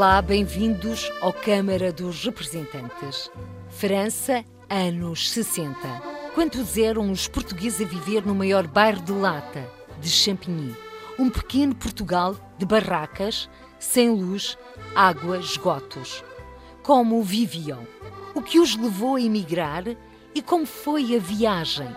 Olá, bem-vindos ao Câmara dos Representantes. França, anos 60. Quantos eram os portugueses a viver no maior bairro de Lata, de Champigny? Um pequeno Portugal de barracas, sem luz, água, esgotos. Como viviam? O que os levou a emigrar e como foi a viagem?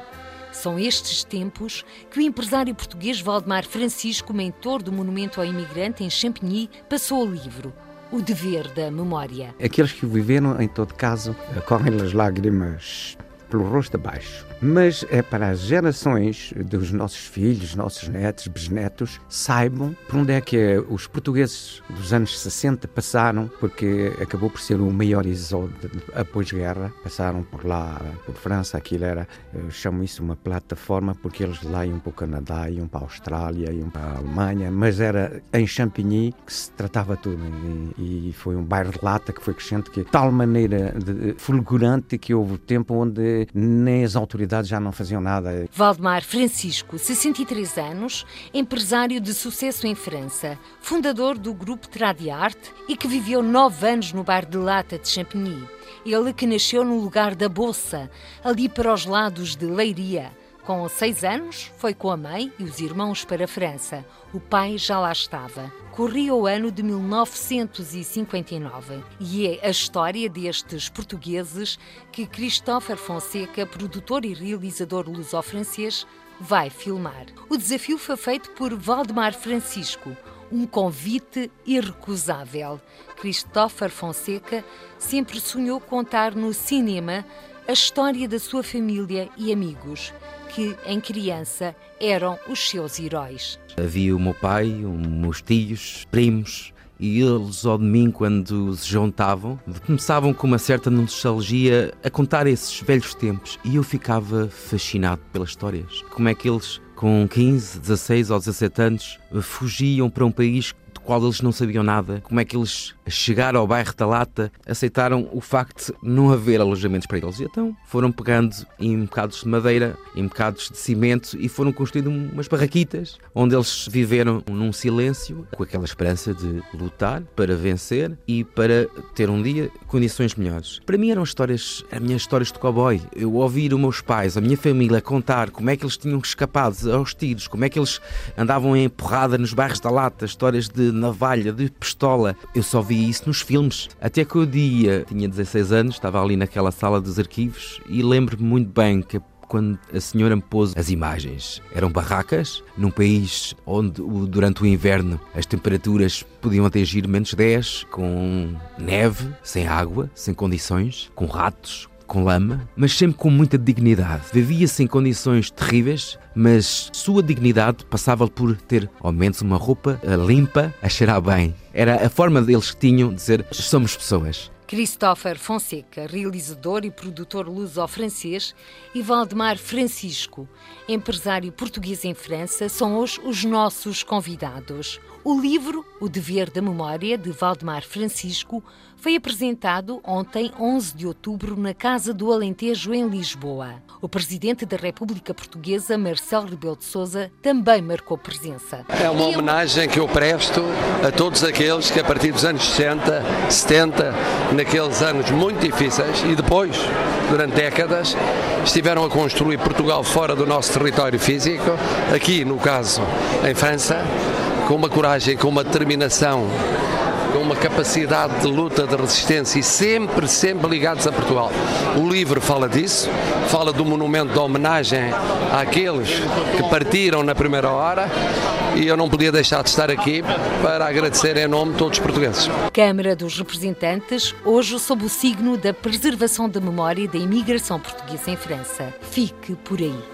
São estes tempos que o empresário português Valdemar Francisco, mentor do Monumento ao Imigrante em Champigny, passou ao livro O Dever da Memória. Aqueles que viveram, em todo caso, correm as lágrimas pelo rosto abaixo. Mas é para as gerações dos nossos filhos, nossos netos, bisnetos, saibam por onde é que os portugueses dos anos 60 passaram, porque acabou por ser o maior exódio após guerra. Passaram por lá, por França, aquilo era, eu chamo isso uma plataforma, porque eles lá iam para o Canadá, iam para a Austrália, iam para a Alemanha, mas era em Champigny que se tratava tudo. E, e foi um bairro de lata que foi crescente, que de tal maneira de, fulgurante que houve tempo onde nem as autoridades já não faziam nada. Valdemar Francisco, 63 anos, empresário de sucesso em França, fundador do grupo Tradiarte e que viveu nove anos no bar de Lata de Champigny. Ele que nasceu no lugar da Bolsa, ali para os lados de Leiria. Com seis anos, foi com a mãe e os irmãos para a França. O pai já lá estava. Corria o ano de 1959 e é a história destes portugueses que Christopher Fonseca, produtor e realizador luso-francês, vai filmar. O desafio foi feito por Valdemar Francisco, um convite irrecusável. Christopher Fonseca sempre sonhou contar no cinema a história da sua família e amigos, que, em criança, eram os seus heróis. Havia o meu pai, meus tios, primos, e eles, ao domingo, quando se juntavam, começavam com uma certa nostalgia a contar esses velhos tempos e eu ficava fascinado pelas histórias. Como é que eles, com 15, 16 ou 17 anos, fugiam para um país qual eles não sabiam nada, como é que eles a chegar ao bairro da Lata, aceitaram o facto de não haver alojamentos para eles. E então foram pegando em bocados de madeira, em bocados de cimento e foram construindo umas barraquitas onde eles viveram num silêncio, com aquela esperança de lutar para vencer e para ter um dia condições melhores. Para mim eram histórias, as minhas histórias de cowboy. Eu ouvir os meus pais, a minha família contar como é que eles tinham escapado aos tiros, como é que eles andavam em porrada nos bairros da Lata, histórias de navalha, de pistola. Eu só vi vi isso nos filmes. Até que o dia tinha 16 anos, estava ali naquela sala dos arquivos e lembro-me muito bem que quando a senhora me pôs as imagens. Eram barracas, num país onde durante o inverno as temperaturas podiam atingir menos 10, com neve, sem água, sem condições, com ratos, com lama, mas sempre com muita dignidade. Vivia-se em condições terríveis, mas sua dignidade passava por ter ao menos uma roupa limpa, a cheirar bem. Era a forma deles que tinham de dizer somos pessoas. Christopher Fonseca, realizador e produtor luso-francês, e Valdemar Francisco, empresário português em França, são hoje os nossos convidados. O livro O Dever da Memória, de Valdemar Francisco, foi apresentado ontem, 11 de outubro, na Casa do Alentejo, em Lisboa. O presidente da República Portuguesa, Marcelo Rebelo de Sousa, também marcou presença. É uma homenagem que eu presto a todos aqueles que, a partir dos anos 60, 70, naqueles anos muito difíceis e depois, durante décadas, estiveram a construir Portugal fora do nosso território físico, aqui, no caso, em França, com uma coragem, com uma determinação com uma capacidade de luta, de resistência e sempre, sempre ligados a Portugal. O livro fala disso, fala do monumento de homenagem àqueles que partiram na primeira hora e eu não podia deixar de estar aqui para agradecer em nome de todos os portugueses. Câmara dos Representantes, hoje sob o signo da preservação da memória da imigração portuguesa em França. Fique por aí.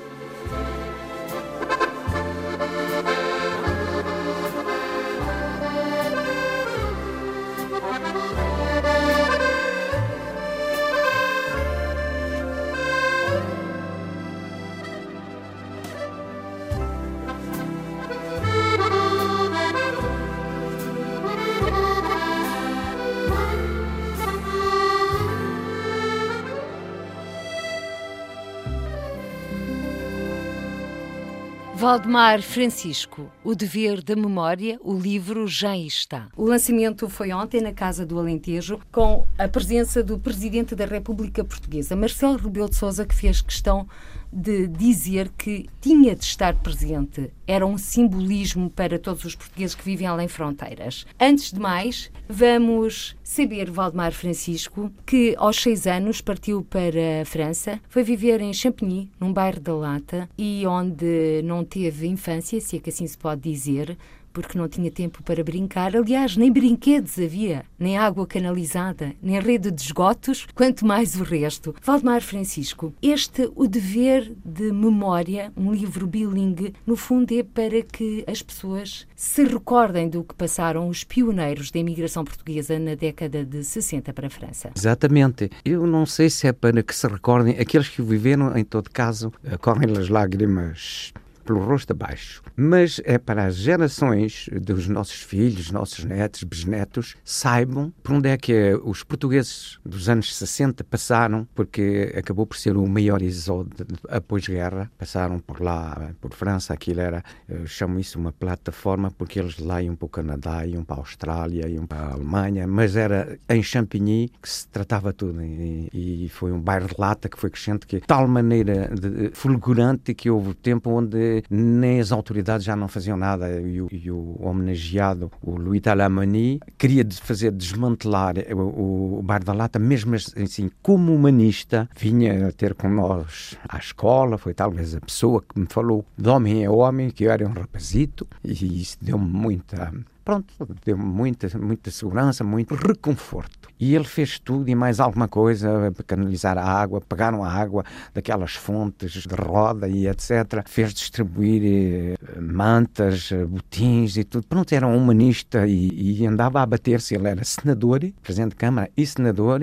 Valdemar Francisco, O Dever da Memória, o livro já está. O lançamento foi ontem na Casa do Alentejo, com a presença do Presidente da República Portuguesa, Marcelo Rebelo de Sousa, que fez questão de dizer que tinha de estar presente. Era um simbolismo para todos os portugueses que vivem além fronteiras. Antes de mais, vamos saber Valdemar Francisco, que aos seis anos partiu para a França, foi viver em Champigny, num bairro da Lata, e onde não teve infância, se é que assim se pode dizer, porque não tinha tempo para brincar. Aliás, nem brinquedos havia, nem água canalizada, nem rede de esgotos, quanto mais o resto. Valdemar Francisco, este O Dever de Memória, um livro bilingue, no fundo é para que as pessoas se recordem do que passaram os pioneiros da imigração portuguesa na década de 60 para a França. Exatamente. Eu não sei se é para que se recordem, aqueles que viveram, em todo caso, eh, correm as lágrimas pelo rosto abaixo. Mas é para as gerações dos nossos filhos, nossos netos, bisnetos, saibam por onde é que os portugueses dos anos 60 passaram, porque acabou por ser o maior exódio após guerra. Passaram por lá, por França, aquilo era, eu chamo isso uma plataforma, porque eles lá iam para o Canadá, iam para a Austrália, iam para a Alemanha, mas era em Champigny que se tratava tudo. E, e foi um bairro de lata que foi crescente, que de tal maneira de, fulgurante que houve tempo onde nem as autoridades já não faziam nada e o, e o homenageado, o Louis Talamani, queria fazer desmantelar o, o Bar da Lata, mesmo assim, como humanista, vinha ter com nós à escola, foi talvez a pessoa que me falou de homem a homem, que eu era um rapazito, e isso deu-me muita pronto, deu muita, muita segurança, muito reconforto. E ele fez tudo e mais alguma coisa canalizar a água, pegaram a água daquelas fontes de roda e etc. Fez distribuir eh, mantas, eh, botins e tudo. Pronto, era um humanista e, e andava a bater-se. Ele era senador, presidente de Câmara e senador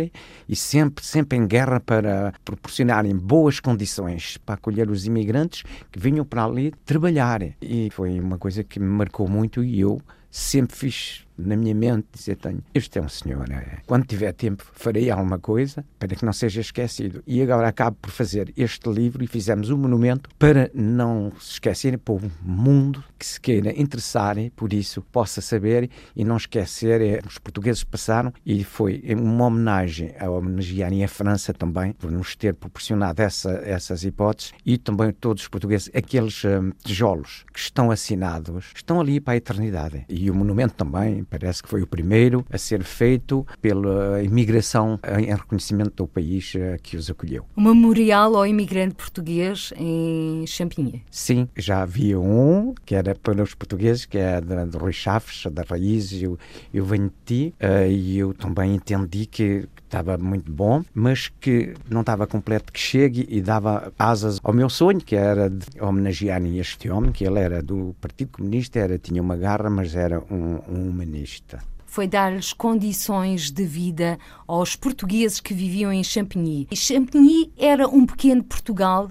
e sempre, sempre em guerra para proporcionarem boas condições para acolher os imigrantes que vinham para ali trabalhar. E foi uma coisa que me marcou muito e eu sempre fiz na minha mente dizer tenho, este é um senhor, é. quando tiver tempo farei alguma coisa para que não seja esquecido. E agora acabo por fazer este livro e fizemos um monumento para não se esquecerem, para o mundo que se queira interessar por isso possa saber e não esquecer. É, os portugueses passaram e foi uma homenagem a homenagearem a França também por nos ter proporcionado essa, essas hipóteses e também todos os portugueses, aqueles um, tijolos que estão assinados, estão ali para a eternidade. E o monumento também Parece que foi o primeiro a ser feito pela imigração em reconhecimento do país eh, que os acolheu. Um memorial ao imigrante português em Champinha. Sim, já havia um que era para os portugueses, que é do Rui Chaves, da Raiz, eu, eu venho de ti, uh, e eu também entendi que estava muito bom, mas que não estava completo que chegue e dava asas ao meu sonho, que era de homenagear este homem, que ele era do Partido Comunista, era, tinha uma garra, mas era um, um humanista foi dar-lhes condições de vida aos portugueses que viviam em Champigny. E Champigny era um pequeno Portugal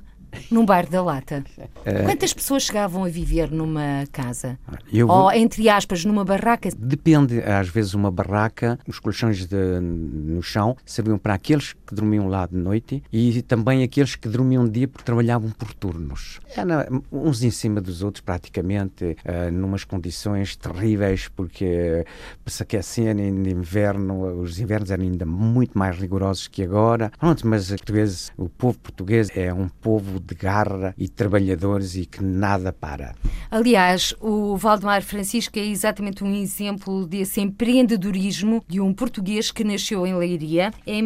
num bairro da Lata. É. Quantas pessoas chegavam a viver numa casa? Eu Ou, entre aspas, numa barraca? Depende. Às vezes uma barraca, os colchões de, no chão, serviam para aqueles que dormiam lá de noite e também aqueles que dormiam de dia porque trabalhavam por turnos. Era uns em cima dos outros praticamente, uh, numas condições terríveis porque para se aquecerem de inverno, os invernos eram ainda muito mais rigorosos que agora. Pronto, mas português, o povo português é um povo de garra e trabalhadores e que nada para. Aliás, o Valdemar Francisco é exatamente um exemplo desse empreendedorismo de um português que nasceu em Leiria em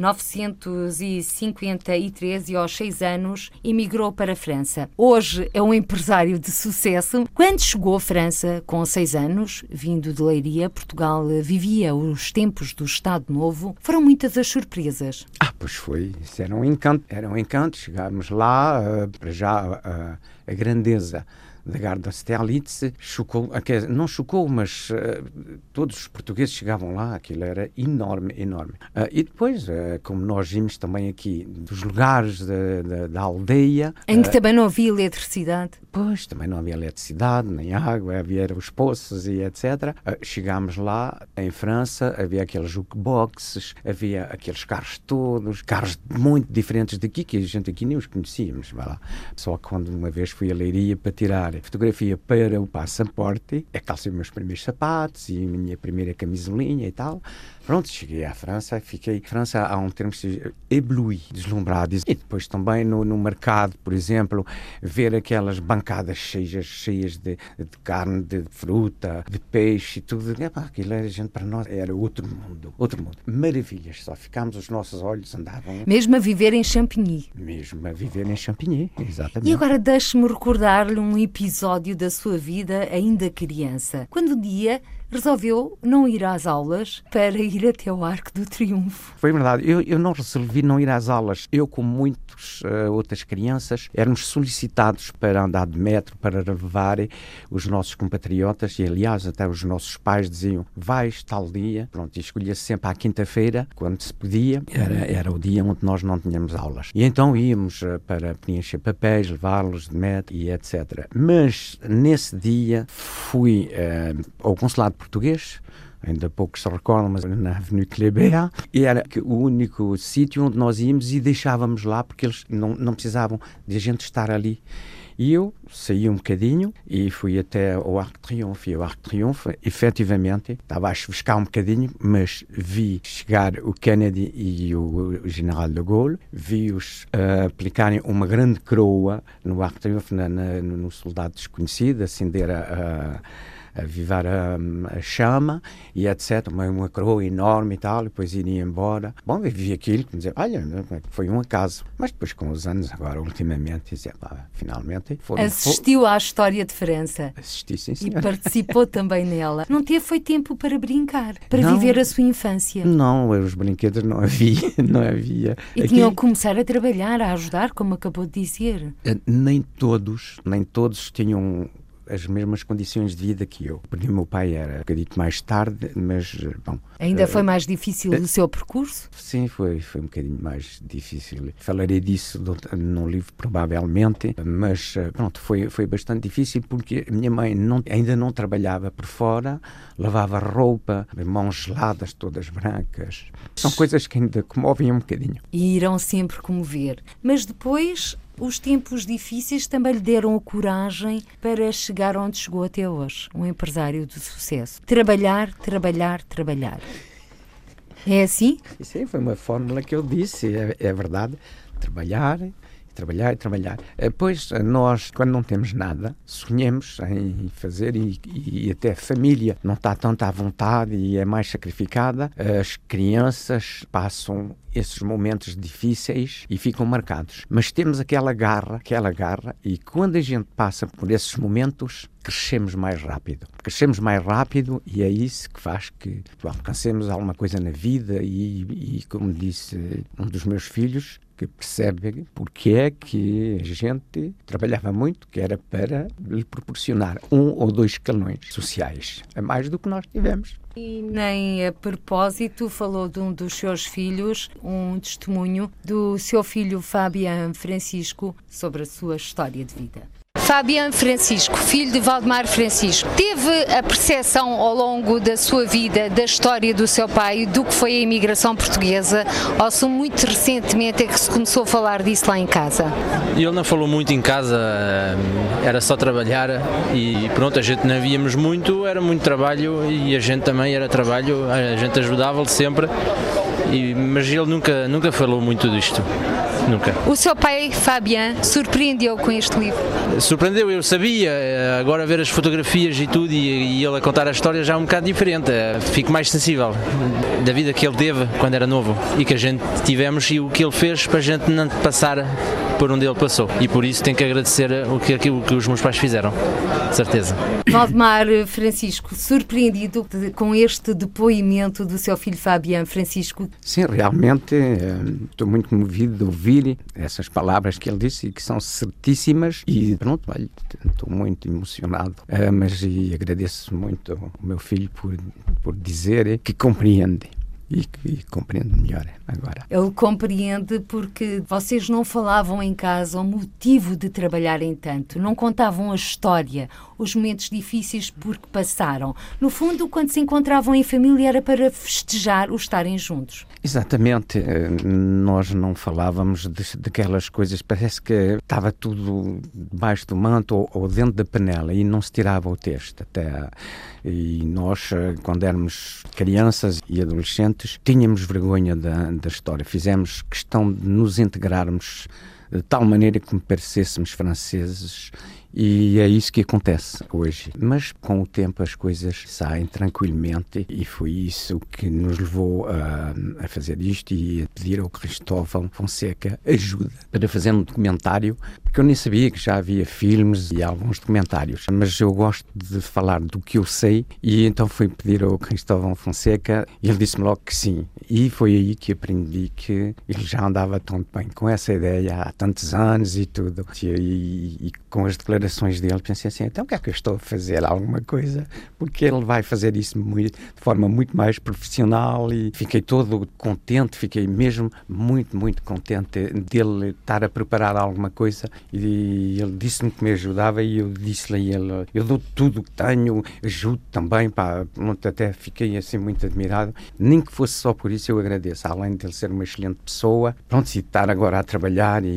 1953 e aos seis anos emigrou para a França. Hoje é um empresário de sucesso. Quando chegou à França, com seis anos, vindo de Leiria, Portugal vivia os tempos do Estado Novo. Foram muitas as surpresas. Ah, pois foi. Isso era um encanto. Era um encanto. Chegámos lá, uh, para já uh, a grandeza da Garda Sterlitz, chocou, não chocou, mas uh, todos os portugueses chegavam lá, aquilo era enorme, enorme. Uh, e depois, uh, como nós vimos também aqui, dos lugares da, da, da aldeia... Em que também não havia eletricidade? Pois, também não havia eletricidade, nem água, havia os poços e etc. chegámos lá, em França, havia aqueles jukeboxes, havia aqueles carros todos, carros muito diferentes daqui, que a gente aqui nem os conhecíamos, lá. Só quando uma vez fui a Leiria para tirar fotografia para o passaporte, é calcei meus primeiros sapatos e a minha primeira camisolinha e tal. Pronto, cheguei à França, fiquei. França há um termo que ébloui, deslumbrado. E depois também no, no mercado, por exemplo, ver aquelas bancadas cheias, cheias de, de carne, de fruta, de peixe e tudo. Epá, aquilo era, gente, para nós era outro mundo, outro mundo. Maravilhas, só ficámos, os nossos olhos andavam. Mesmo a viver em Champigny. Mesmo a viver em Champigny, exatamente. E agora deixe-me recordar-lhe um episódio da sua vida ainda criança. Quando um dia resolveu não ir às aulas para ir até o Arco do Triunfo. Foi verdade. Eu, eu não resolvi não ir às aulas. Eu, como muitas uh, outras crianças, éramos solicitados para andar de metro, para levar os nossos compatriotas e, aliás, até os nossos pais diziam vais tal dia. Pronto, e escolhia -se sempre à quinta-feira, quando se podia. Era, era o dia onde nós não tínhamos aulas. E então íamos uh, para preencher papéis, levá-los de metro e etc. Mas, nesse dia, fui uh, ao consulado português, ainda poucos se recordam, mas na Avenue Kléber, e era o único sítio onde nós íamos e deixávamos lá, porque eles não, não precisavam de a gente estar ali. E eu saí um bocadinho e fui até o Arco de Triunfo. E o Arco de Triunfo, efetivamente, estava a chuvescar um bocadinho, mas vi chegar o Kennedy e o General de Gaulle, vi-os uh, aplicarem uma grande coroa no Arco de Triunfo, na, na, no soldado desconhecido, acender a, a avivar a, a chama e etc. Uma, uma coroa enorme e tal, e depois iria embora. Bom, eu vi aquilo, dizer, olha, foi um acaso. Mas depois, com os anos, agora, ultimamente, dizia, pá, finalmente. Foram, Assistiu à história de França. Assisti, sim, sim. E participou também nela. Não teve foi tempo para brincar, para não, viver a sua infância. Não, os brinquedos não havia, não havia. E Aqui, tinham que começar a trabalhar, a ajudar, como acabou de dizer. Eh, nem todos, nem todos tinham as mesmas condições de vida que eu. Porque o meu pai era um bocadinho mais tarde, mas, bom... Ainda foi mais difícil o seu percurso? Sim, foi, foi um bocadinho mais difícil. Falarei disso no livro, provavelmente, mas, pronto, foi, foi bastante difícil porque a minha mãe não, ainda não trabalhava por fora, lavava roupa, mãos geladas, todas brancas. São coisas que ainda comovem um bocadinho. E irão sempre comover. Mas depois os tempos difíceis também lhe deram a coragem para chegar onde chegou até hoje, um empresário de sucesso. Trabalhar, trabalhar, trabalhar. É assim? Sim, foi uma fórmula que eu disse, é, é verdade. Trabalhar, trabalhar e trabalhar. Eh, pois nós, quando não temos nada, sonhamos em fazer e, e, até a família não está tanto à vontade e é mais sacrificada. As crianças passam esses momentos difíceis e ficam marcados. Mas temos aquela garra, aquela garra, e quando a gente passa por esses momentos, crescemos mais rápido. Crescemos mais rápido e é isso que faz que alcancemos alguma coisa na vida e, e como disse um dos meus filhos, que percebe porque é que a gente trabalhava muito, que era para lhe proporcionar um ou dois escalões sociais, a mais do que nós tivemos. E nem a propósito falou de um dos seus filhos, um testemunho do seu filho Fabian Francisco sobre a sua história de vida. Fabian Francisco, filho de Valdemar Francisco, teve a percepção ao longo da sua vida da história do seu pai, do que foi a imigração portuguesa, ou se muito recentemente é que se começou a falar disso lá em casa? Ele não falou muito em casa, eh, era só trabalhar e pronto, a gente não víamos muito, era muito trabalho e a gente também era trabalho, a gente ajudava-lhe sempre, e, mas ele nunca, nunca falou muito disto. Nunca. O seu pai, Fabian, surpreendeu com este livro? Surpreendeu, eu sabia. Eh, agora ver as fotografias e tudo e, e ele a contar a história já é um bocado diferente. Eh, fico mais sensível da vida que ele teve quando era novo e que a gente tivemos e o que ele fez para a gente não passar por onde ele passou. E por isso tenho que agradecer o que, aquilo que os meus pais fizeram, de certeza. Valdemar Francisco, surpreendido com este depoimento do seu filho Fabian Francisco? Sim, realmente eh, estou muito movido de ouvir ouvir essas palavras que ele disse e que são certíssimas. E pronto, estou muito emocionado, uh, mas e agradeço muito ao meu filho por, por dizer que compreende e que compreende melhor agora. Ele compreende porque vocês não falavam em casa o motivo de trabalharem tanto, não contavam a história, os momentos difíceis por que passaram. No fundo, quando se encontravam em família era para festejar o estarem juntos. Exatamente, eh, nós não falávamos de, daquelas coisas, parece que estava tudo debaixo do manto ou, ou dentro da panela e não se tirava o texto até e nós, eh, quando éramos crianças e adolescentes, tínhamos vergonha da, da história. Fizemos questão de nos integrarmos de tal maneira que me parecêssemos franceses e é isso que acontece hoje. Mas com o tempo as coisas saem tranquilamente e foi isso que nos levou a, a fazer isto e a pedir ao Cristóvão Fonseca ajuda para fazer um documentário, porque eu nem sabia que já havia filmes e alguns documentários, mas eu gosto de falar do que eu sei e então fui pedir ao Cristóvão Fonseca e ele disse-me logo que sim. E foi aí que aprendi que ele já andava tão bem com essa ideia há tantos anos e tudo. E, e, e com as declarações declarações dele, pensei assim, então o que é que eu estou a fazer? Alguma coisa? Porque ele vai fazer isso muito, de forma muito mais profissional e fiquei todo contente, fiquei mesmo muito, muito contente dele estar a preparar alguma coisa e ele disse-me que me ajudava e eu disse-lhe a ele, eu dou tudo o que tenho, ajudo também, pá, até fiquei assim muito admirado, nem que fosse só por isso eu agradeço, além de ele ser uma excelente pessoa, pronto, e estar agora a trabalhar e,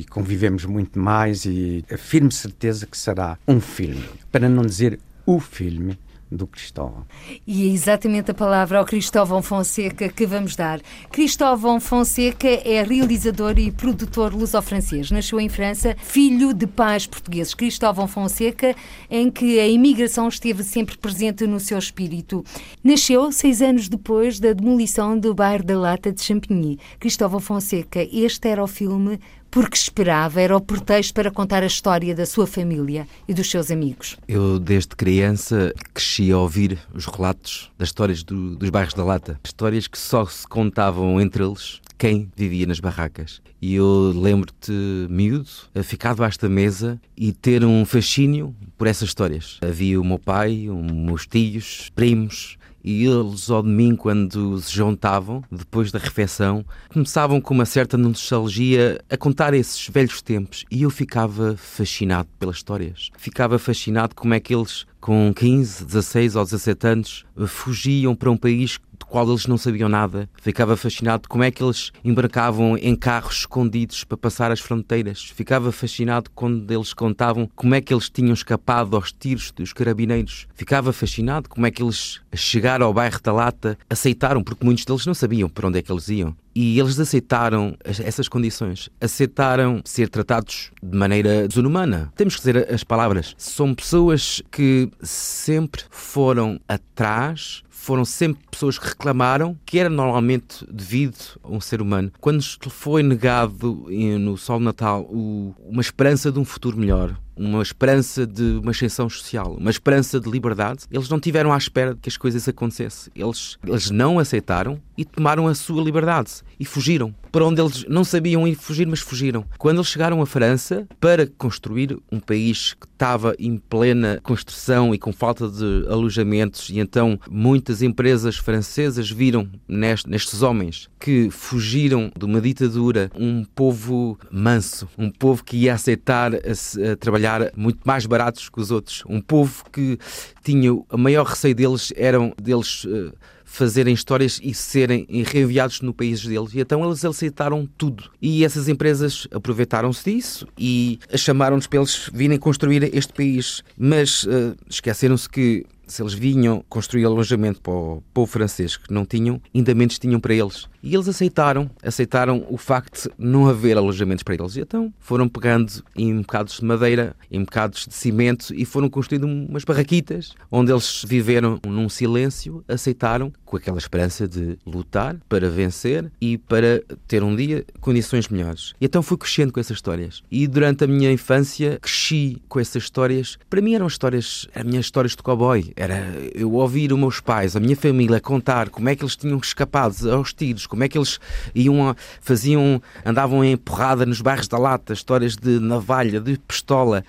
e convivemos muito mais e afirmo certeza que será um filme, para não dizer o filme do Cristóvão. E é exatamente a palavra ao Cristóvão Fonseca que vamos dar. Cristóvão Fonseca é realizador e produtor luso-francês. Nasceu em França, filho de pais portugueses. Cristóvão Fonseca, em que a imigração esteve sempre presente no seu espírito. Nasceu seis anos depois da demolição do bairro da Lata de Champigny. Cristóvão Fonseca, este era o filme porque esperava, era o pretexto para contar a história da sua família e dos seus amigos. Eu, desde criança, cresci a ouvir os relatos das histórias do, dos bairros da Lata. Histórias que só se contavam entre eles quem vivia nas barracas. E eu lembro-te, miúdo, a ficar debaixo da mesa e ter um fascínio por essas histórias. Havia o meu pai, os meus tios, primos, e eles, ao domingo, quando se juntavam, depois da refeição, começavam com uma certa nostalgia a contar esses velhos tempos e eu ficava fascinado pelas histórias. Ficava fascinado como é que eles, com 15, 16 ou 17 anos, fugiam para um país do qual eles não sabiam nada. Ficava fascinado como é que eles embarcavam em carros escondidos para passar as fronteiras. Ficava fascinado quando eles contavam como é que eles tinham escapado aos tiros dos carabineiros. Ficava fascinado como é que eles chegaram ao bairro da Lata, aceitaram, porque muitos deles não sabiam para onde é que eles iam. E eles aceitaram essas condições, aceitaram ser tratados de maneira desumana. Temos que dizer as palavras. São pessoas que sempre foram atrás, foram sempre pessoas que reclamaram que era normalmente devido a um ser humano. Quando foi negado no Sol Natal uma esperança de um futuro melhor, uma esperança de uma ascensão social, uma esperança de liberdade, eles não tiveram à espera que as coisas acontecessem. Eles, eles não aceitaram e tomaram a sua liberdade e fugiram. Para onde eles não sabiam ir fugir, mas fugiram. Quando eles chegaram à França para construir um país que estava em plena construção e com falta de alojamentos, e então muitas empresas francesas viram nestes homens que fugiram de uma ditadura um povo manso, um povo que ia aceitar a, a trabalhar muito mais baratos que os outros, um povo que tinha a maior receio deles eram deles uh, fazerem histórias e serem reenviados no país deles. E então eles aceitaram tudo. E essas empresas aproveitaram-se disso e chamaram-nos para eles virem construir este país. Mas uh, esqueceram-se que se eles vinham construir alojamento para o povo francês que não tinham, ainda menos tinham para eles. E eles aceitaram, aceitaram o facto de não haver alojamentos para eles. E então foram pegando em bocados de madeira, em bocados de cimento e foram construindo umas barraquitas onde eles viveram num silêncio, aceitaram com aquela esperança de lutar para vencer e para ter um dia condições melhores. E então fui crescendo com essas histórias. E durante a minha infância cresci com essas histórias. Para mim eram histórias, as minhas histórias de cowboy. Era eu ouvir os meus pais, a minha família contar como é que eles tinham escapado aos tiros, como é que eles iam, a, faziam, andavam em porrada nos bairros da lata, histórias de navalha, de pistola.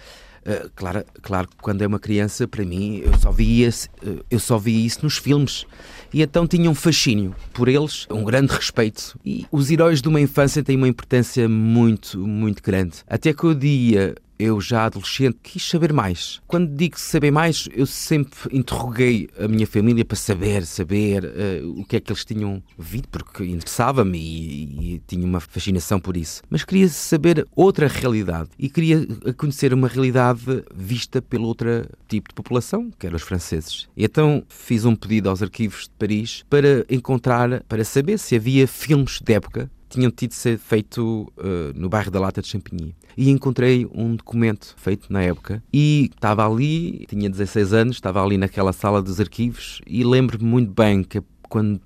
Uh, claro, claro que quando é uma criança, para mim, eu só via, eu só via isso nos filmes e então tinha um fascínio por eles, um grande respeito. E os heróis de uma infância têm uma importância muito, muito grande. Até que o dia eu já adolescente quis saber mais. Quando digo saber mais, eu sempre interroguei a minha família para saber, saber uh, o que é que eles tinham visto, porque interessava-me e, e, tinha uma fascinação por isso. Mas queria saber outra realidade e queria conhecer uma realidade vista pelo outro tipo de população, que eram os franceses. E então fiz um pedido aos arquivos de Paris para encontrar, para saber se havia filmes de época tinham tido ser feito uh, no bairro da Lata de Champigny. E encontrei um documento feito na época e estava ali, tinha 16 anos, estava ali naquela sala dos arquivos e lembro-me muito bem que quando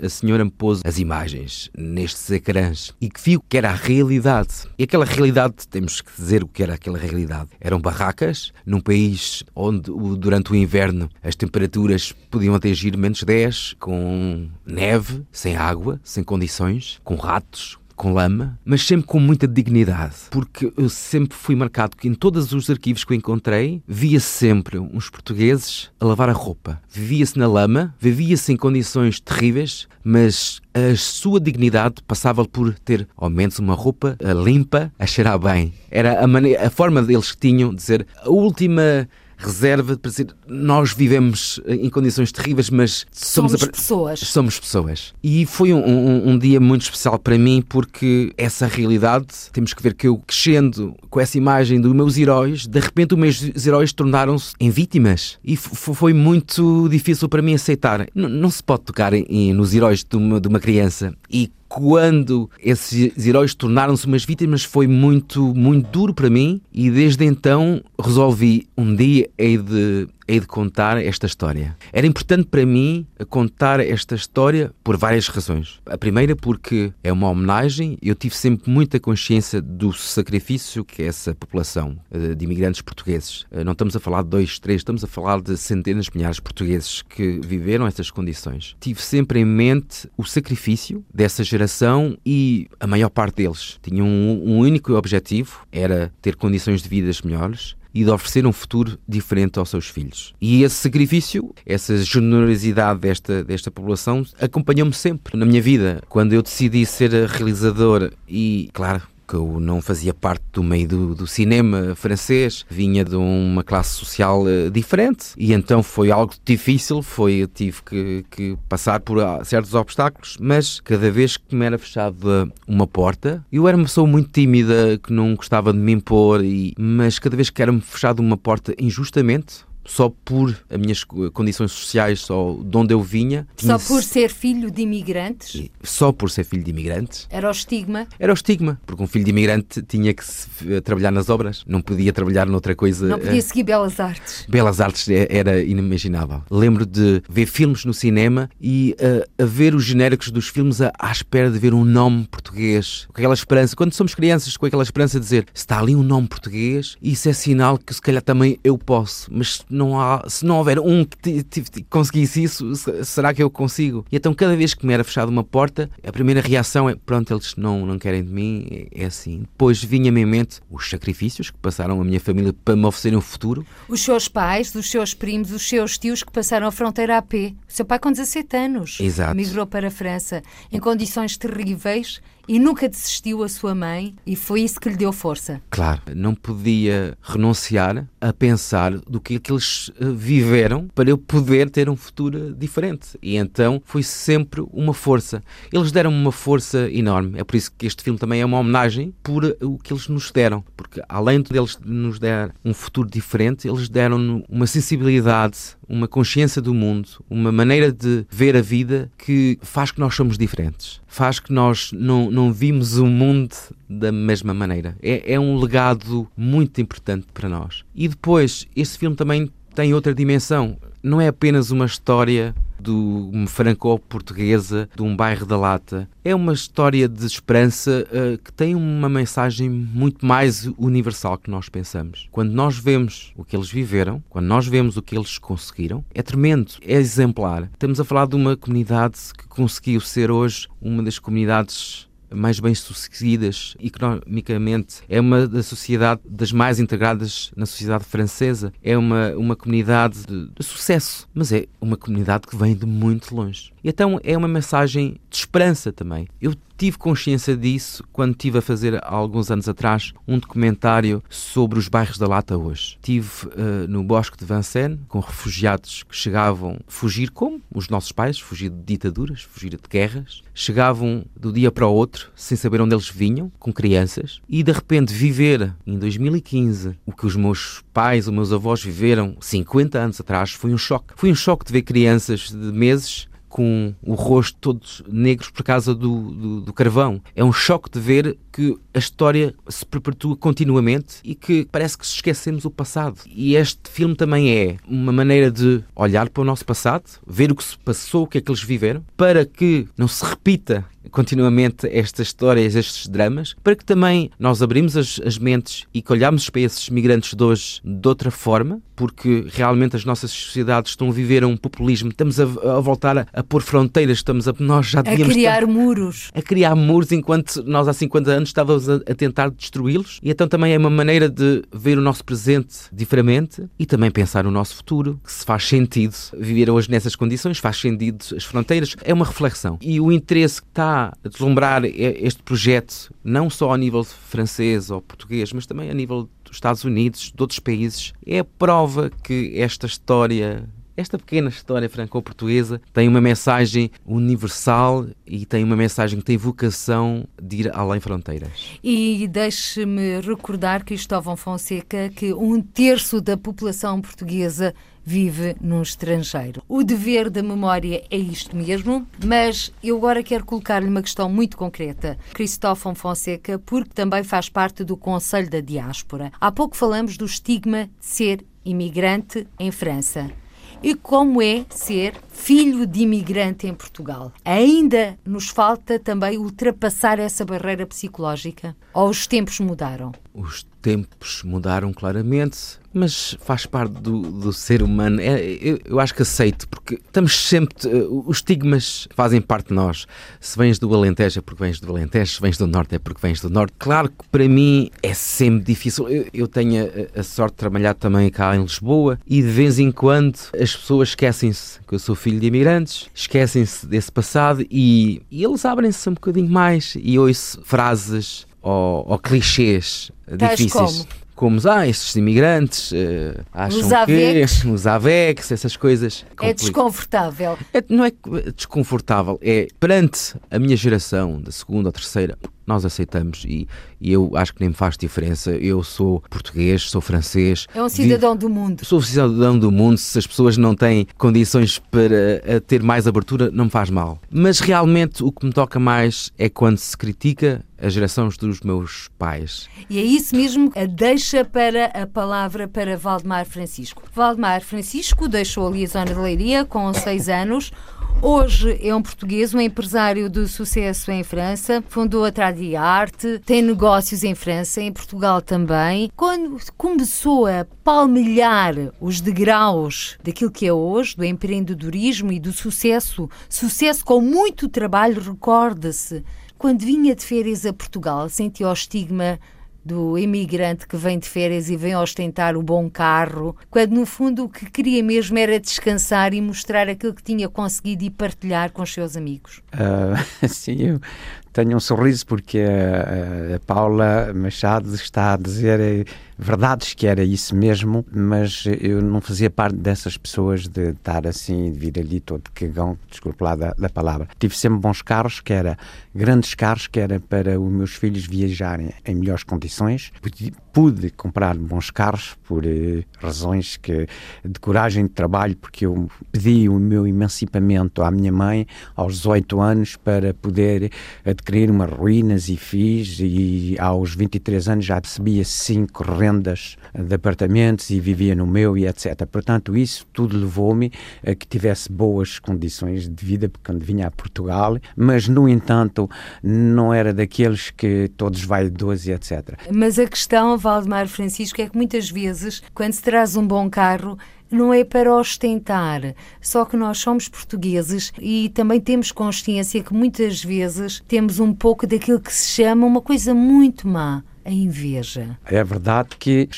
a senhora me pôs as imagens nestes ecrãs e que viu que era a realidade. E aquela realidade, temos que dizer o que era aquela realidade. Eram barracas num país onde durante o inverno as temperaturas podiam atingir menos 10, com neve, sem água, sem condições, com ratos, com lama, mas sempre com muita dignidade, porque eu sempre fui marcado que em todos os arquivos que eu encontrei, via sempre uns portugueses a lavar a roupa. Vivia-se na lama, vivia-se em condições terríveis, mas a sua dignidade passava por ter ao menos uma roupa limpa, a cheirar bem. Era a, a forma deles que tinham de dizer a última reserva para dizer nós vivemos em condições terríveis, mas somos, somos pessoas. Somos pessoas. E foi um, um, um, dia muito especial para mim porque essa realidade, temos que ver que eu crescendo com essa imagem dos meus heróis, de repente os meus heróis tornaram-se em vítimas. E foi muito difícil para mim aceitar. N não se pode tocar em, nos heróis de uma, de uma criança e quando esses heróis tornaram-se umas vítimas foi muito, muito duro para mim e desde então resolvi um dia hei de hei de contar esta história. Era importante para mim contar esta história por várias razões. A primeira porque é uma homenagem, eu tive sempre muita consciência do sacrifício que é essa população eh, de imigrantes portugueses. Eh, não estamos a falar de dois, três, estamos a falar de centenas de milhares de portugueses que viveram essas condições. Tive sempre em mente o sacrifício dessa geração e a maior parte deles tinham um, único objetivo, era ter condições de vidas melhores, e de oferecer um futuro diferente aos seus filhos. E esse sacrifício, essa generosidade desta, desta população acompanhou-me sempre na minha vida. Quando eu decidi ser realizador e, claro, que eu não fazia parte do meio do, do, cinema francês, vinha de uma classe social uh, diferente e então foi algo difícil, foi, tive que, que, passar por ah, certos obstáculos, mas cada vez que me era fechada uma porta, eu era uma pessoa muito tímida, que não gostava de me impor, e, mas cada vez que era-me fechada uma porta injustamente, só por as minhas condições sociais, só de onde eu vinha. Só por ser filho de imigrantes? Só por ser filho de imigrantes. Era o estigma? Era o estigma, porque um filho de imigrante tinha que eh, trabalhar nas obras, não podia trabalhar noutra coisa. Não podia eh, seguir Belas Artes. Belas Artes é, era inimaginável. Lembro de ver filmes no cinema e uh, a ver os genéricos dos filmes à, à espera de ver um nome português, com aquela esperança, quando somos crianças, com aquela esperança de dizer se está ali um nome português, isso é sinal que se calhar também eu posso, mas não há, se não houver um que conseguisse isso, será que eu consigo? E então, cada vez que me era fechada uma porta, a primeira reação é: pronto, eles não, não querem de mim, é, é assim. Depois vinha-me em mente os sacrifícios que passaram a minha família para me oferecerem um futuro. Os seus pais, os seus primos, os seus tios que passaram a fronteira a pé. O seu pai, com 17 anos, Exato. migrou para a França em condições terríveis e nunca desistiu a sua mãe e foi isso que lhe deu força. Claro, não podia renunciar a pensar do que, que eles eh, viveram para eu poder ter um futuro diferente. E então foi sempre uma força. Eles deram-me uma força enorme. É por isso que este filme também é uma homenagem por o que eles nos deram. Porque além de eles nos dar um futuro diferente, eles deram-nos uma sensibilidade, uma consciência do mundo, uma maneira de ver a vida que faz que nós somos diferentes. Faz que nós não, não vimos o mundo da mesma maneira. É, é um legado muito importante para nós. E depois, este filme também tem outra dimensão. Não é apenas uma história uma franco-portuguesa de um bairro da Lata. É uma história de esperança uh, que tem uma mensagem muito mais universal que nós pensamos. Quando nós vemos o que eles viveram, quando nós vemos o que eles conseguiram, é tremendo, é exemplar. Estamos a falar de uma comunidade que conseguiu ser hoje uma das comunidades mais bem-sucedidas economicamente. É uma da sociedade das mais integradas na sociedade francesa. É uma, uma comunidade de, de sucesso, mas é uma comunidade que vem de muito longe. E então é uma mensagem de esperança também. Eu tive consciência disso quando estive a fazer, há alguns anos atrás, um documentário sobre os bairros da Lata hoje. Estive uh, no Bosque de Vincennes com refugiados que chegavam fugir como os nossos pais, fugir de ditaduras, fugir de guerras. Chegavam do dia para o outro sem saber onde eles vinham, com crianças, e de repente viver em 2015 o que os meus pais, os meus avós viveram 50 anos atrás foi um choque. Foi um choque de ver crianças de meses com o rosto todos negros por causa do, do, do, carvão. É um choque de ver que a história se perpetua continuamente e que parece que esquecemos o passado. E este filme também é uma maneira de olhar para o nosso passado, ver o que se passou, o que é que eles viveram, para que não se repita continuamente estas histórias, estes dramas, para que também nós abrimos as, as mentes e que olhamos para esses migrantes de hoje de outra forma, porque realmente as nossas sociedades estão a viver um populismo, estamos a, a voltar a, a, pôr fronteiras, estamos a, nós já devíamos... A criar estar, muros. A criar muros enquanto nós há 50 anos estávamos a, a tentar destruí-los e então também é uma maneira de ver o nosso presente diferente e também pensar no nosso futuro, que se faz sentido viver hoje nessas condições, faz sentido as fronteiras, é uma reflexão. E o interesse que está a deslumbrar este projeto, não só ao nível francês ou português, mas também a nível dos Estados Unidos, de outros países, é a prova que esta história esta pequena história franco-portuguesa tem uma mensagem universal e tem uma mensagem que tem vocação de ir além fronteiras. E deixe-me recordar, Cristóvão Fonseca, que um terço da população portuguesa vive no estrangeiro. O dever da memória é isto mesmo, mas eu agora quero colocar-lhe uma questão muito concreta. Cristófão Fonseca, porque também faz parte do Conselho da Diáspora. Há pouco falamos do estigma de ser imigrante em França e como é ser filho de imigrante em Portugal. Ainda nos falta também ultrapassar essa barreira psicológica? Ou os tempos mudaram? Os tempos mudaram claramente, mas faz parte do, do ser humano. É, eu, eu, acho que aceito, porque estamos sempre. Uh, os estigmas fazem parte de nós. Se vens do Alentejo é porque vens do Alentejo, se vens do Norte é porque vens do Norte. Claro que para mim é sempre difícil. Eu, eu tenho a, a, sorte de trabalhar também cá em Lisboa e de vez em quando as pessoas esquecem-se que eu sou filho de imigrantes, esquecem-se desse passado e, e eles abrem-se um bocadinho mais e ouço frases ou, ou clichês Tais difíceis. Como? como ah, estes imigrantes uh, acham os que os AVEX, essas coisas. É desconfortável. É, não é desconfortável, é perante a minha geração, da segunda ou terceira, nós aceitamos e, e, eu acho que nem me faz diferença. Eu sou português, sou francês. É um cidadão do mundo. Sou cidadão do mundo. Se as pessoas não têm condições para ter mais abertura, não me faz mal. Mas realmente o que me toca mais é quando se critica as gerações dos meus pais. E é isso mesmo a deixa para a palavra para Valdemar Francisco. Valdemar Francisco deixou ali a zona de Leiria com seis anos. Hoje é um português, um empresário de sucesso em França, fundou a Tradi Arte, tem negócios em França, em Portugal também. Quando começou a palmilhar os degraus daquilo que é hoje, do empreendedorismo e do sucesso, sucesso com muito trabalho, recorda-se, quando vinha de férias a Portugal, sentia o estigma do imigrante que vem de férias e vem ostentar o bom carro, quando no fundo o que queria mesmo era descansar e mostrar aquilo que tinha conseguido e partilhar com os seus amigos? Uh, sim, eu tenho um sorriso porque a, a, Paula Machado está a dizer eh, verdades que era isso mesmo, mas eu não fazia parte dessas pessoas de estar assim, de vir ali todo cagão, desculpe lá da, da, palavra. Tive sempre bons carros, que era grandes carros, que era para os meus filhos viajarem em melhores condições. pude comprar bons carros por eh, razões que, de coragem de trabalho, porque eu pedi o meu emancipamento à minha mãe aos 18 anos para poder adquirir umas ruínas e fiz, e aos 23 anos já recebia cinco rendas de apartamentos e vivia no meu e etc. Portanto, isso tudo levou-me a que tivesse boas condições de vida quando vinha a Portugal, mas, no entanto, não era daqueles que todos vaidosos e etc. Mas a questão, Valdemar Francisco, é que muitas vezes, quando se traz um bom carro, não é para ostentar. Só que nós somos portugueses e também temos consciência que muitas vezes temos um pouco daquilo que se chama uma coisa muito má a inveja. É verdade que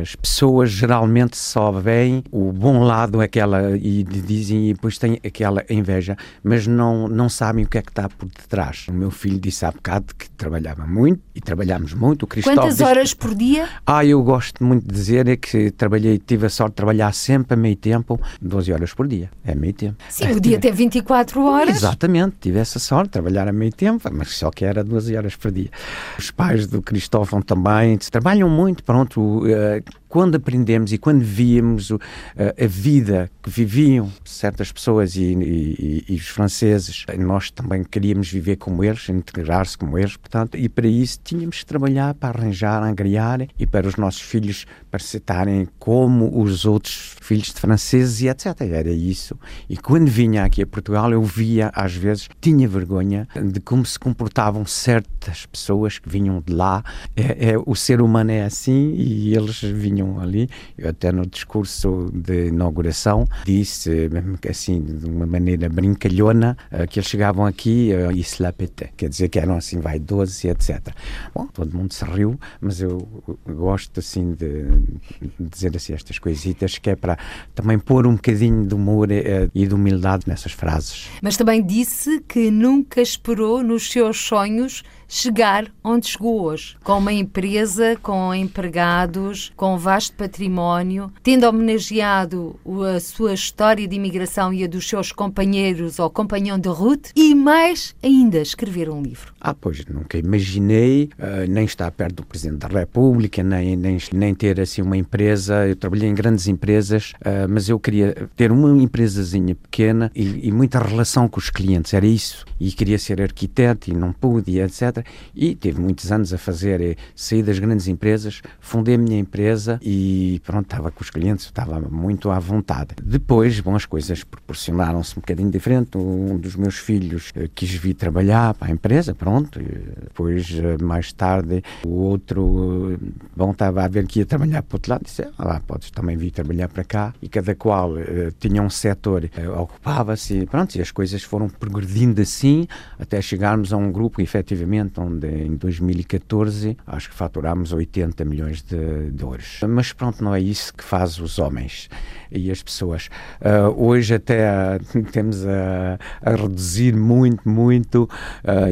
as pessoas geralmente só veem o bom lado aquela e dizem e depois têm aquela inveja, mas não não sabem o que é que está por detrás. O meu filho disse há bocado que trabalhava muito e trabalhamos muito. O Cristóvão Quantas horas por dia? Ah, eu gosto muito de dizer é que trabalhei, tive a sorte de trabalhar sempre a meio tempo, 12 horas por dia. É meio tempo. Sim, o dia tem 24 horas. Exatamente, tive essa sorte de trabalhar a meio tempo, mas só que era 12 horas por dia. Os pais do Cristóvão também, trabalham muito, pronto, uh, quando aprendemos e quando víamos uh, a vida que viviam certas pessoas e, e, e, os franceses, nós também queríamos viver como eles, integrar-se como eles, portanto, e para isso tínhamos que trabalhar para arranjar, angriar e para os nossos filhos estarem como os outros filhos de franceses e etc. Era isso. E quando vinha aqui a Portugal, eu via, às vezes, tinha vergonha de como se comportavam certas pessoas que vinham de lá. É, é, o ser humano é assim e eles vinham ali. Eu até no discurso de inauguração disse, assim, de uma maneira brincalhona, uh, que eles chegavam aqui e se lapetaient, quer dizer que eram assim vaidosos e etc. Bom, todo mundo se riu, mas eu gosto assim de, de dizer assim estas coisitas que é para também pôr um bocadinho de humor uh, e de humildade nessas frases. Mas também disse que nunca esperou nos seus sonhos chegar onde chegou hoje, com uma empresa, com empregados, com vasto património, tendo homenageado a sua história de imigração e a dos seus companheiros ou companhão de route e mais ainda escrever um livro. Ah, pois nunca imaginei uh, nem estar perto do Presidente da República, nem, nem, nem ter assim uma empresa. Eu trabalhei em grandes empresas, uh, mas eu queria ter uma empresazinha pequena e, e muita relação com os clientes, era isso. E queria ser arquiteto e não pude, etc. E tive muitos anos a fazer, eh, sair das grandes empresas, fundei a minha empresa e pronto, estava com os clientes, estava muito à vontade. Depois, bom, as coisas proporcionaram-se um bocadinho diferente. Um dos meus filhos eh, quis vir trabalhar para a empresa, pronto. Depois, eh, mais tarde, o outro, bom, estava a ver que ia trabalhar para o outro lado, disse, ah, lá, podes também vir trabalhar para cá. E cada qual tinha um setor, ocupava-se, pronto, e as coisas foram progredindo assim, até chegarmos a um grupo, efetivamente, onde em 2014 acho que faturámos 80 milhões de dólares. Mas pronto, não é isso que faz os homens e as pessoas. Uh, hoje até uh, temos a, a, reduzir muito, muito uh,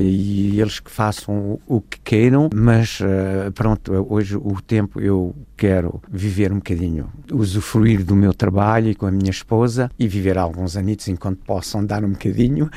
e eles que façam o, que queiram, mas pronto, hoje o tempo eu quero viver um bocadinho, usufruir do meu trabalho e com a minha esposa e viver alguns anitos enquanto possam dar um bocadinho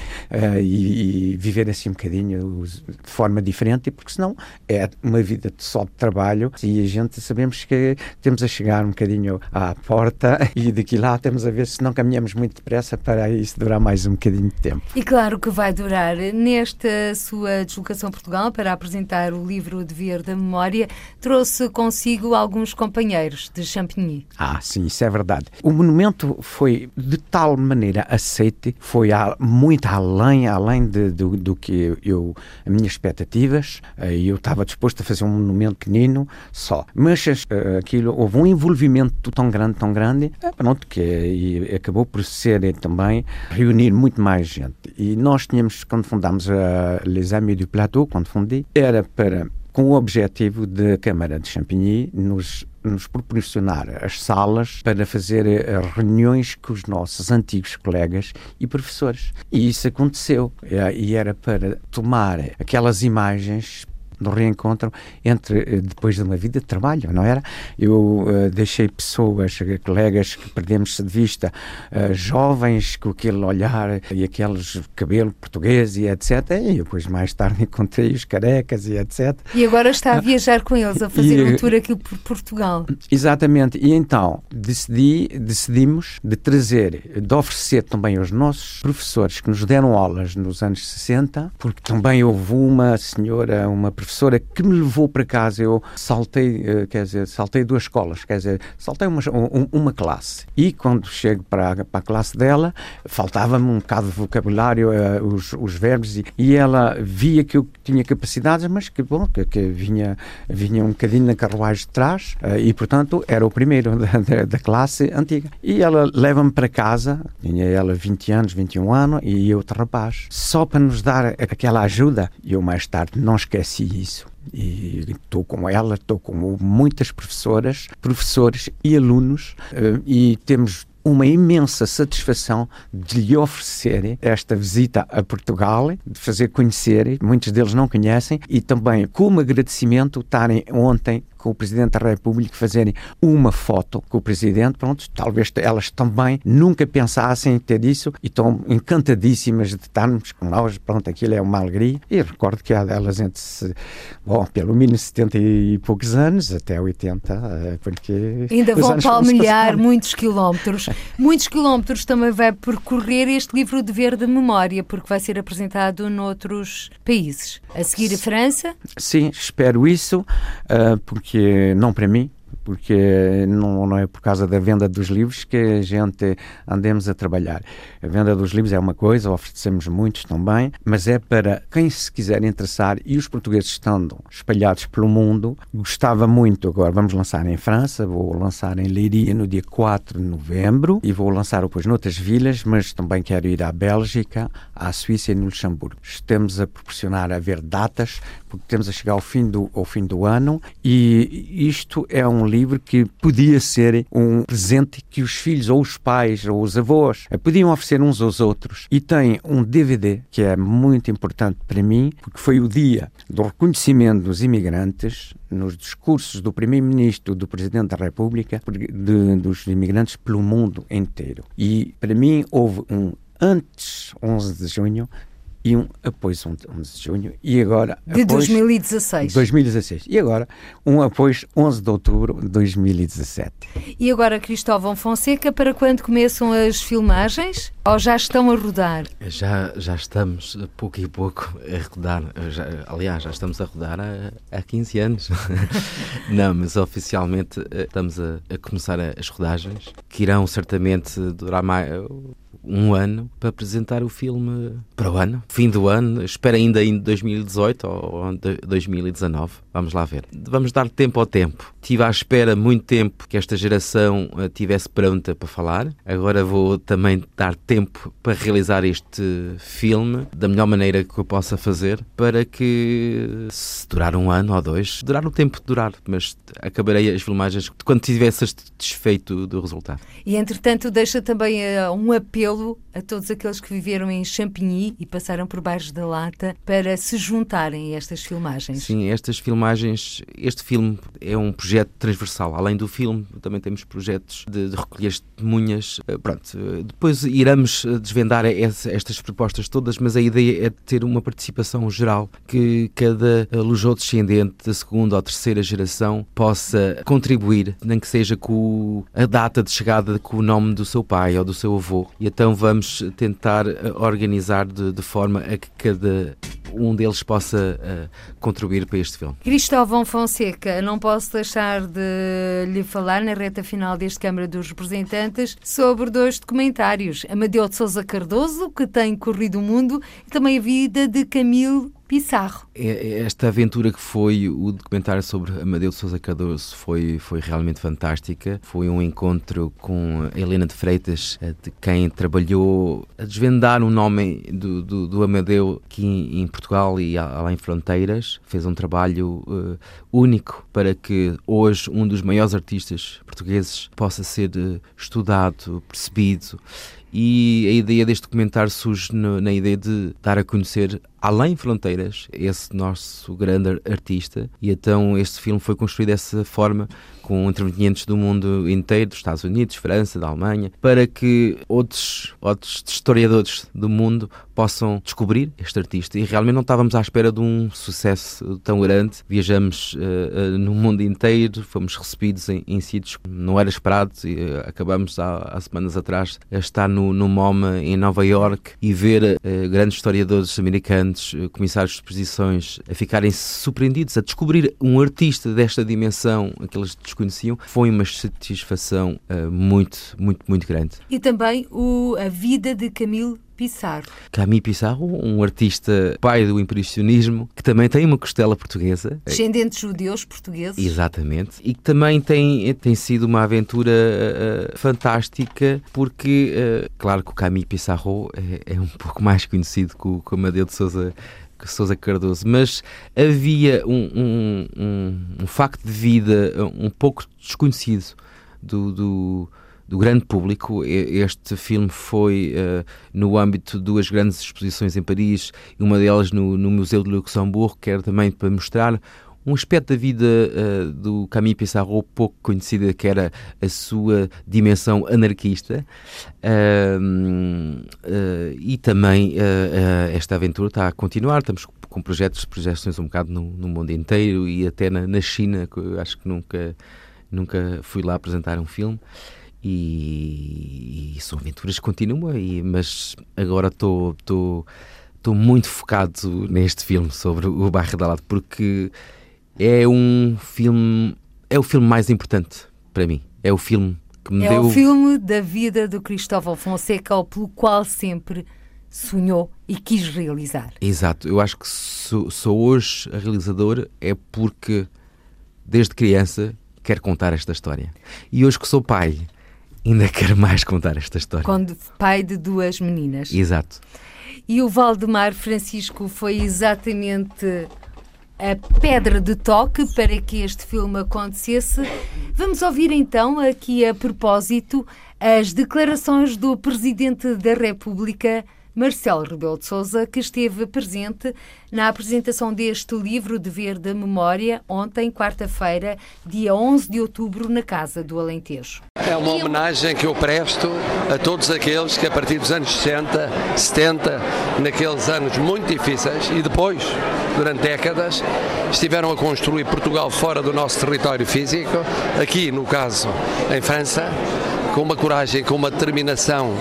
e, e viver assim um bocadinho de forma diferente, porque senão é uma vida só de trabalho e a gente sabemos que temos a chegar um bocadinho à porta e daqui lá temos a ver se não caminhamos muito depressa para isso durar mais um bocadinho de tempo. E claro que vai durar. Nesta sua deslocação a Portugal para apresentar o livro Dever da Memória, trouxe consigo alguns companheiros de Champigny. Ah, sim, isso é verdade. O monumento foi de tal maneira aceite, foi muito além, além de, do, do que eu, a minha expectativa expectativas e eu estava disposto a fazer um monumento pequenino só. Mas uh, aquilo, houve um envolvimento tão grande, tão grande, eh, pronto, que acabou por ser eh, também reunir muito mais gente. E nós tínhamos, quando fundámos a Les Amis du Plateau, quando fundei, era para com o objetivo de a Câmara de Champigny nos nos proporcionar as salas para fazer eh, reuniões com os nossos antigos colegas e professores. E isso aconteceu. E era para tomar aquelas imagens do reencontro entre eh, depois de uma vida de trabalho, não era? Eu uh, deixei pessoas, colegas que perdemos de vista, uh, jovens com aquele olhar e aqueles cabelo português e etc. E depois mais tarde encontrei os carecas e etc. E agora está a viajar com eles, a fazer e, um tour aqui por Portugal. Exatamente. E então decidi, decidimos de trazer, de oferecer também aos nossos professores que nos deram aulas nos anos 60, porque também houve uma senhora, uma professora que me levou para casa. Eu saltei, eh, quer dizer, saltei duas escolas, quer dizer, saltei uma, uma classe. E quando chego para, para a classe dela, faltava-me um bocado de vocabulário, uh, os, os verbos, e, e, ela via que eu tinha capacidades, mas que bom, que, que vinha, vinha um bocadinho na carruagem de trás, uh, e portanto era o primeiro da, da, da classe antiga. E ela leva-me para casa, tinha ela 20 anos, 21 anos, e eu outro rapaz, só para nos dar aquela ajuda. E eu mais tarde não esqueci isso. E estou com ela, estou com muitas professoras, professores e alunos eh, e temos uma imensa satisfação de lhe oferecer esta visita a Portugal, de fazer conhecer, muitos deles não conhecem, e também como agradecimento estarem ontem com o Presidente da República fazerem uma foto com o Presidente, pronto, talvez elas também nunca pensassem em ter isso e estão encantadíssimas de estarmos com nós, pronto, aquilo é uma alegria. E recordo que há delas entre, bom, pelo menos 70 e poucos anos, até 80, eh, porque... Ainda vão palmilhar muitos quilómetros. muitos quilómetros também vai percorrer este livro de verde memória, porque vai ser apresentado noutros países. A seguir a França? Sim, espero isso, eh, porque não para mim, porque não, não, é por causa da venda dos livros que a gente andemos a trabalhar. A venda dos livros é uma coisa, oferecemos muitos também, mas é para quem se quiser interessar e os portugueses estando espalhados pelo mundo, gostava muito agora, vamos lançar em França, vou lançar em Leiria no dia 4 de novembro e vou lançar depois noutras vilas, mas também quero ir à Bélgica, à Suíça e no Luxemburgo. Estamos a proporcionar a ver datas, porque temos a chegar ao fim do, ao fim do ano e isto é um livro que podia ser um presente que os filhos ou os pais ou os avós podiam oferecer uns aos outros. E tem um DVD que é muito importante para mim, porque foi o dia do reconhecimento dos imigrantes nos discursos do Primeiro-Ministro, do Presidente da República, de, dos imigrantes pelo mundo inteiro. E para mim houve um antes 11 de junho e um após 11 de junho e agora de após, 2016 2016 e agora um após 11 de outubro de 2017 e agora Cristóvão Fonseca para quando começam as filmagens? Ou já estão a rodar? Já já estamos pouco e pouco a rodar. Já, aliás já estamos a rodar há, há 15 anos. Não mas oficialmente eh, estamos a, a começar as rodagens que irão certamente durar mais um ano para apresentar o filme para o ano, fim do ano, espera ainda em 2018 ou 2019, vamos lá ver. Vamos dar tempo ao tempo. Tive à espera muito tempo que esta geração eh, tivesse pronta para falar. Agora vou também dar tempo para realizar este filme da melhor maneira que eu possa fazer para que se durar um ano ou dois, durar o tempo de durar, mas acabarei as filmagens quando tiver satisfeito do resultado. E entretanto deixa também uh, um apelo a todos aqueles que viveram em Champigny e passaram por baixo da lata para se juntarem a estas filmagens. Sim, estas filmagens, este filme é um projeto transversal. Além do filme, também temos projetos de, de recolher testemunhas. Eh, pronto, eh, depois iremos eh, desvendar estas propostas todas, mas a ideia é ter uma participação geral que cada descendente da segunda ou terceira geração possa contribuir, nem que seja com a data de chegada com o nome do seu pai ou do seu avô. E então vamos tentar organizar de, de forma a que cada um deles possa uh, contribuir para este filme. Cristóvão Fonseca, não posso deixar de lhe falar na reta final deste Câmara dos Representantes sobre dois documentários. Amadeu de Sousa Cardoso, que tem corrido o mundo, e também a vida de Camilo Pissarro. É, é esta aventura que foi o documentário sobre Amadeu de Sousa Cardoso foi, foi realmente fantástica. Foi um encontro com a Helena de Freitas, eh, de quem trabalhou a desvendar o nome do, do, do Amadeu aqui em, Portugal e além fronteiras. Fez um trabalho uh, único para que hoje um dos maiores artistas portugueses possa ser uh, estudado, percebido e a ideia deste documentário surge na ideia de dar a conhecer Além Fronteiras, esse nosso grande artista, e então este filme foi construído dessa forma, com intervenientes do mundo inteiro, dos Estados Unidos, França, da Alemanha, para que outros, outros historiadores do mundo possam descobrir este artista. E realmente não estávamos à espera de um sucesso tão grande. Viajamos uh, uh, no mundo inteiro, fomos recebidos em, em sítios que não era esperado e uh, acabamos há, há, semanas atrás a estar no, no MoMA em Nova York e ver grandes historiadores americanos, comissários de exposições, a ficarem surpreendidos, a descobrir um artista desta dimensão, aqueles desconheciam, foi uma satisfação uh, muito, muito, muito grande. E também o, a vida de Camille Pissarro. Camille Pissarro, um artista pai do impressionismo, que também tem uma costela portuguesa. Descendentes judeus portugueses. Exatamente. E que também tem, tem sido uma aventura uh, fantástica, porque, uh, claro que o Camille Pissarro é, é, um pouco mais conhecido que o, que o Amadeu de Souza Sousa Cardoso, mas havia um, um, um, um, facto de vida um pouco desconhecido do, do, do grande público. Este filme foi uh, no âmbito de duas grandes exposições em Paris, uma delas no, no Museu de Luxemburgo, que era também para mostrar um aspecto da vida uh, do Camille Pissarro pouco conhecida, que era a sua dimensão anarquista. Uh, uh, e também esta aventura está a continuar. Estamos com projetos projeções um bocado no, no mundo inteiro e até na, na, China, que acho que nunca, nunca fui lá apresentar um filme. E, e são aventuras que continuam, e, mas agora estou muito focado neste filme sobre o bairro da Lado porque é um filme. É o filme mais importante para mim. É o filme que me é deu. É o filme da vida do Cristóvão Fonseca, pelo qual sempre sonhou e quis realizar. Exato. Eu acho que sou, sou hoje realizador é porque, desde criança, quero contar esta história. E hoje que sou pai, ainda quero mais contar esta história. Quando pai de duas meninas. Exato. E o Valdemar Francisco foi exatamente a pedra de toque para que este filme acontecesse. Vamos ouvir então, aqui a propósito, as declarações do Presidente da República Marcelo Rebelo de Sousa, que esteve presente na apresentação deste livro Dever da Memória, ontem, quarta-feira, dia 11 de outubro, na Casa do Alentejo. É uma homenagem que eu presto a todos aqueles que, a partir dos anos 60, 70, naqueles anos muito difíceis e depois, durante décadas, estiveram a construir Portugal fora do nosso território físico, aqui, no caso, em França, com uma coragem, com uma determinação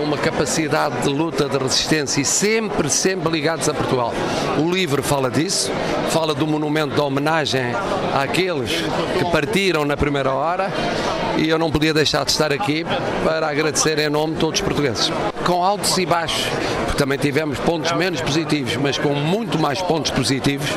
com uma capacidade de luta, de resistência e sempre, sempre ligados a Portugal. O livro fala disso, fala do monumento de homenagem àqueles que partiram na primeira hora e eu não podia deixar de estar aqui para agradecer em nome de todos os portugueses. Com altos e baixos, porque também tivemos pontos menos positivos, mas com muito mais pontos positivos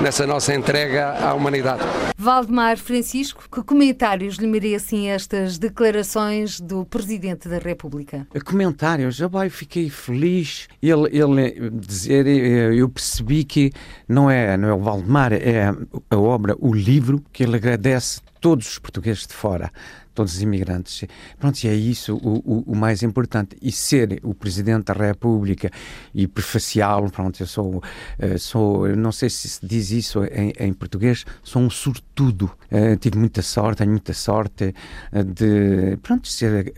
nessa nossa entrega à humanidade. Valdemar Francisco, que comentários lhe merecem estas declarações do Presidente da República? Comentários, eu fiquei feliz. Ele, ele dizer, eu percebi que não é, não é o Valdemar, é a obra, o livro que ele agradece todos os portugueses de fora todos os imigrantes. Pronto, e é isso o, o, o, mais importante. E ser o Presidente da República e prefaciá-lo, pronto, eu sou, eh, sou, não sei se se diz isso em, em português, sou um sortudo. Uh, tive muita sorte, tenho muita sorte uh, de, pronto, ser,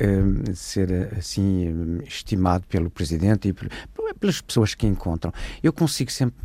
ser assim estimado pelo Presidente e pelas pessoas que encontram. Eu consigo sempre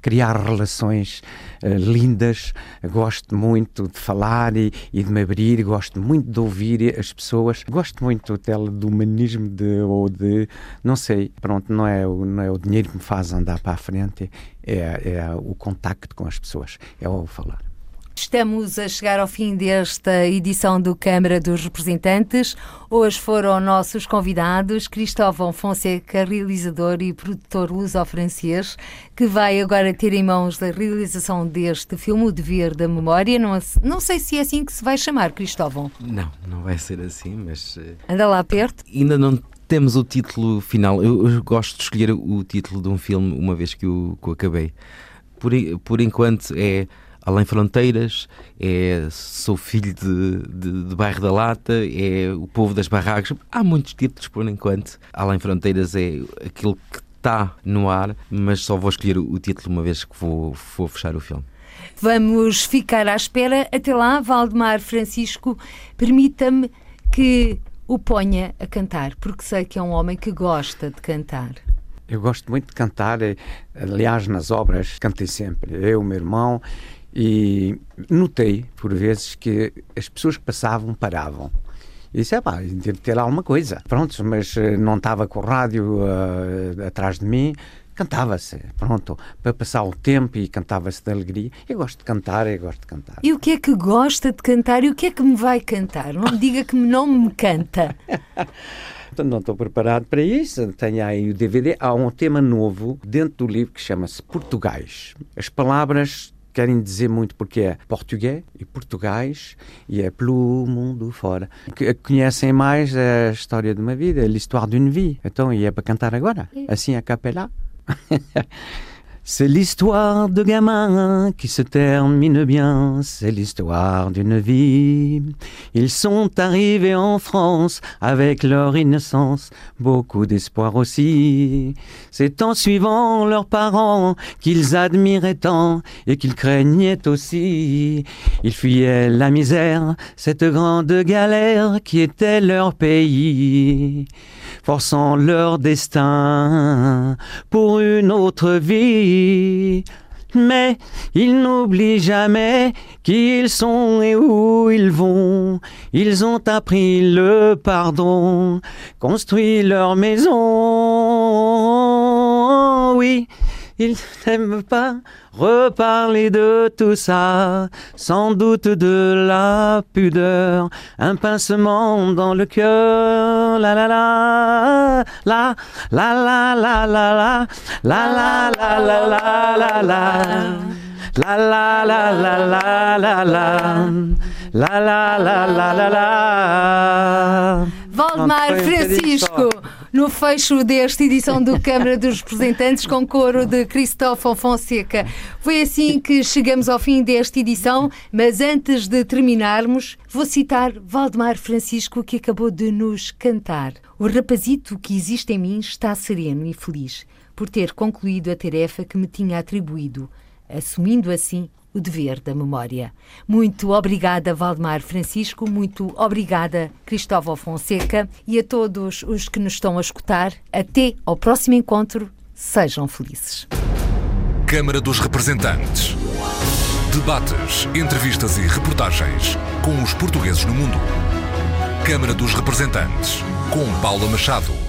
criar relações lindas, gosto muito de falar e, e de me abrir, gosto gosto muito de ouvir as pessoas, gosto muito dela, do humanismo de, ou de, não sei, pronto, não é, não é o dinheiro que me faz andar para a frente, é, é o contacto com as pessoas, é o falar. Estamos a chegar ao fim desta edição do Câmara dos Representantes. Hoje foram nossos convidados Cristóvão Fonseca, realizador e produtor luso-francês, que vai agora ter em mãos a realização deste filme, O Dever da Memória. Não, não sei se é assim que se vai chamar, Cristóvão. Não, não vai ser assim, mas. Eh, Anda lá perto. Ainda não temos o título final. Eu, eu gosto de escolher o título de um filme uma vez que o, que o acabei. Por, por enquanto é Além Fronteiras, é Sou Filho de, de, de, Bairro da Lata, é O Povo das Barracas. Há muitos títulos por enquanto. Além Fronteiras é aquilo que está no ar, mas só vou escolher o título uma vez que vou, vou fechar o filme. Vamos ficar à espera. Até lá, Valdemar Francisco, permita-me que o ponha a cantar, porque sei que é um homem que gosta de cantar. Eu gosto muito de cantar, aliás, nas obras cantei sempre, eu, meu irmão, e notei, por vezes, que as pessoas que passavam paravam. E disse, é pá, deve ter alguma coisa. Pronto, mas eh, não estava com o rádio uh, atrás de mim, cantava-se, pronto, para passar o tempo e cantava-se de alegria. Eu gosto de cantar, eu gosto de cantar. E o que é que gosta de cantar e o que é que me vai cantar? Não me diga que não me canta. não estou preparado para isso. Tenho aí o DVD. Há um tema novo dentro do livro que chama-se Portugais. As palavras querem dizer muito porque é português e português e é pelo mundo fora. Conhecem mais a história de uma vida, a l'histoire d'une vie. Então, e é para cantar agora, assim a capela. C'est l'histoire de gamins qui se termine bien, c'est l'histoire d'une vie. Ils sont arrivés en France avec leur innocence, beaucoup d'espoir aussi. C'est en suivant leurs parents qu'ils admiraient tant et qu'ils craignaient aussi. Ils fuyaient la misère, cette grande galère qui était leur pays forçant leur destin pour une autre vie. Mais ils n'oublient jamais qui ils sont et où ils vont. Ils ont appris le pardon, construit leur maison. Ils n'aiment pas reparler de tout ça, sans doute de la pudeur, un pincement dans le cœur, la la la, la la la la la la, la la la la la la la. La la la la la la la La la la la la la Valdemar Francisco no fecho desta edição do Câmara dos Representantes com coro de Cristóvão Fonseca. Foi assim que chegamos ao fim desta edição, mas antes de terminarmos, vou citar Valdemar Francisco que acabou de nos cantar. O rapazito que existe em mim está sereno e feliz por ter concluído a tarefa que me tinha atribuído, assumindo assim o dever da memória. Muito obrigada, Valdemar Francisco, muito obrigada, Cristóvão Fonseca, e a todos os que nos estão a escutar. Até ao próximo encontro. Sejam felizes. Câmara dos Representantes. Debates, entrevistas e reportagens com os portugueses no mundo. Câmara dos Representantes, com Paula Machado.